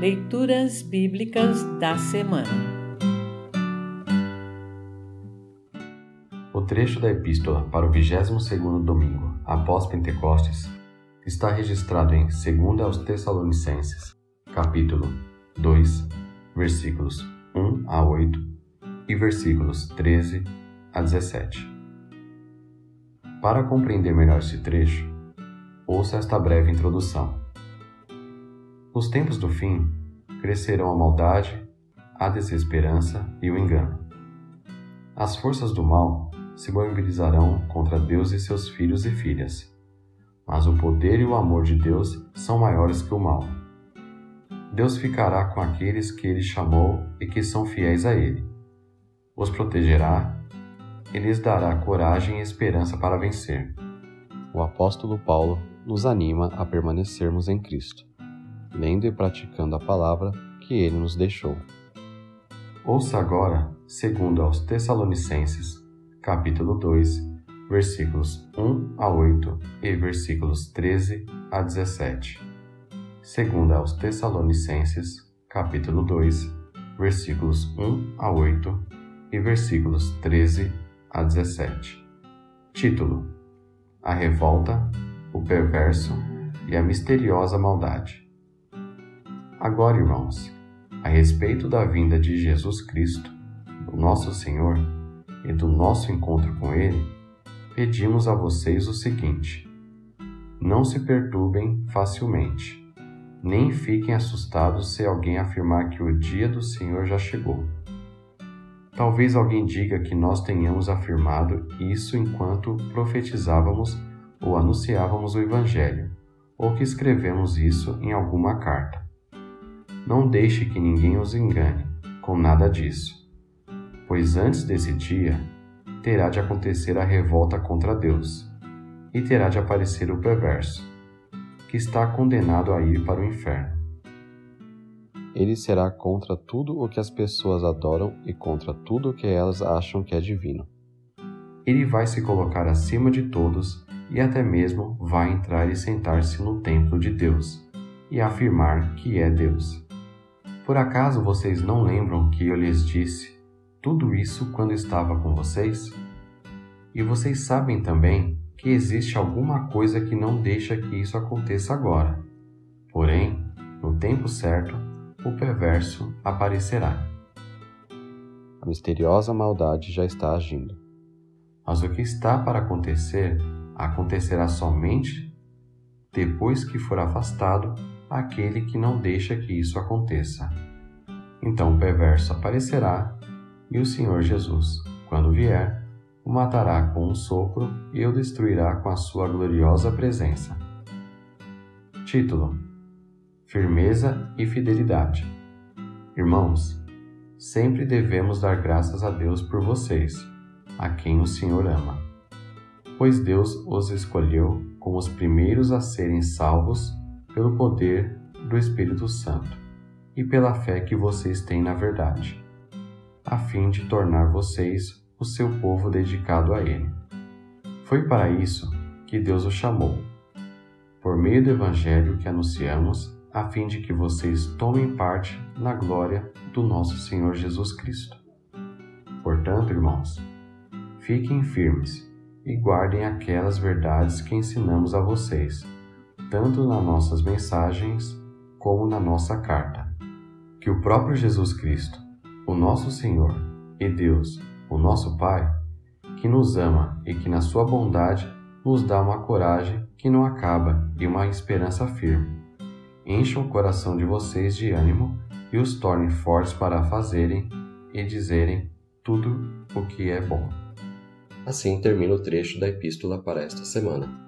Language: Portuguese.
Leituras Bíblicas da Semana O trecho da Epístola para o 22º domingo após Pentecostes está registrado em 2 aos Tessalonicenses, capítulo 2, versículos 1 a 8 e versículos 13 a 17. Para compreender melhor esse trecho, ouça esta breve introdução. Nos tempos do fim, crescerão a maldade, a desesperança e o engano. As forças do mal se mobilizarão contra Deus e seus filhos e filhas. Mas o poder e o amor de Deus são maiores que o mal. Deus ficará com aqueles que ele chamou e que são fiéis a ele. Os protegerá e lhes dará coragem e esperança para vencer. O apóstolo Paulo nos anima a permanecermos em Cristo lendo e praticando a palavra que ele nos deixou. Ouça agora, segundo aos Tessalonicenses, capítulo 2, versículos 1 a 8 e versículos 13 a 17. Segundo aos Tessalonicenses, capítulo 2, versículos 1 a 8 e versículos 13 a 17. Título: A revolta, o perverso e a misteriosa maldade. Agora, irmãos, a respeito da vinda de Jesus Cristo, do nosso Senhor, e do nosso encontro com Ele, pedimos a vocês o seguinte: não se perturbem facilmente, nem fiquem assustados se alguém afirmar que o dia do Senhor já chegou. Talvez alguém diga que nós tenhamos afirmado isso enquanto profetizávamos ou anunciávamos o Evangelho, ou que escrevemos isso em alguma carta. Não deixe que ninguém os engane com nada disso, pois antes desse dia terá de acontecer a revolta contra Deus, e terá de aparecer o perverso, que está condenado a ir para o inferno. Ele será contra tudo o que as pessoas adoram e contra tudo o que elas acham que é divino. Ele vai se colocar acima de todos e até mesmo vai entrar e sentar-se no templo de Deus e afirmar que é Deus. Por acaso vocês não lembram que eu lhes disse tudo isso quando estava com vocês? E vocês sabem também que existe alguma coisa que não deixa que isso aconteça agora. Porém, no tempo certo, o perverso aparecerá. A misteriosa maldade já está agindo. Mas o que está para acontecer acontecerá somente depois que for afastado aquele que não deixa que isso aconteça. Então o perverso aparecerá, e o Senhor Jesus, quando vier, o matará com um sopro e o destruirá com a sua gloriosa presença. Título: Firmeza e Fidelidade. Irmãos, sempre devemos dar graças a Deus por vocês, a quem o Senhor ama. Pois Deus os escolheu como os primeiros a serem salvos pelo poder do Espírito Santo e pela fé que vocês têm na verdade, a fim de tornar vocês o seu povo dedicado a Ele. Foi para isso que Deus os chamou, por meio do Evangelho que anunciamos, a fim de que vocês tomem parte na glória do nosso Senhor Jesus Cristo. Portanto, irmãos, fiquem firmes e guardem aquelas verdades que ensinamos a vocês tanto nas nossas mensagens como na nossa carta. Que o próprio Jesus Cristo, o nosso Senhor e Deus, o nosso Pai, que nos ama e que na sua bondade nos dá uma coragem que não acaba e uma esperança firme, encha o coração de vocês de ânimo e os torne fortes para fazerem e dizerem tudo o que é bom. Assim termina o trecho da epístola para esta semana.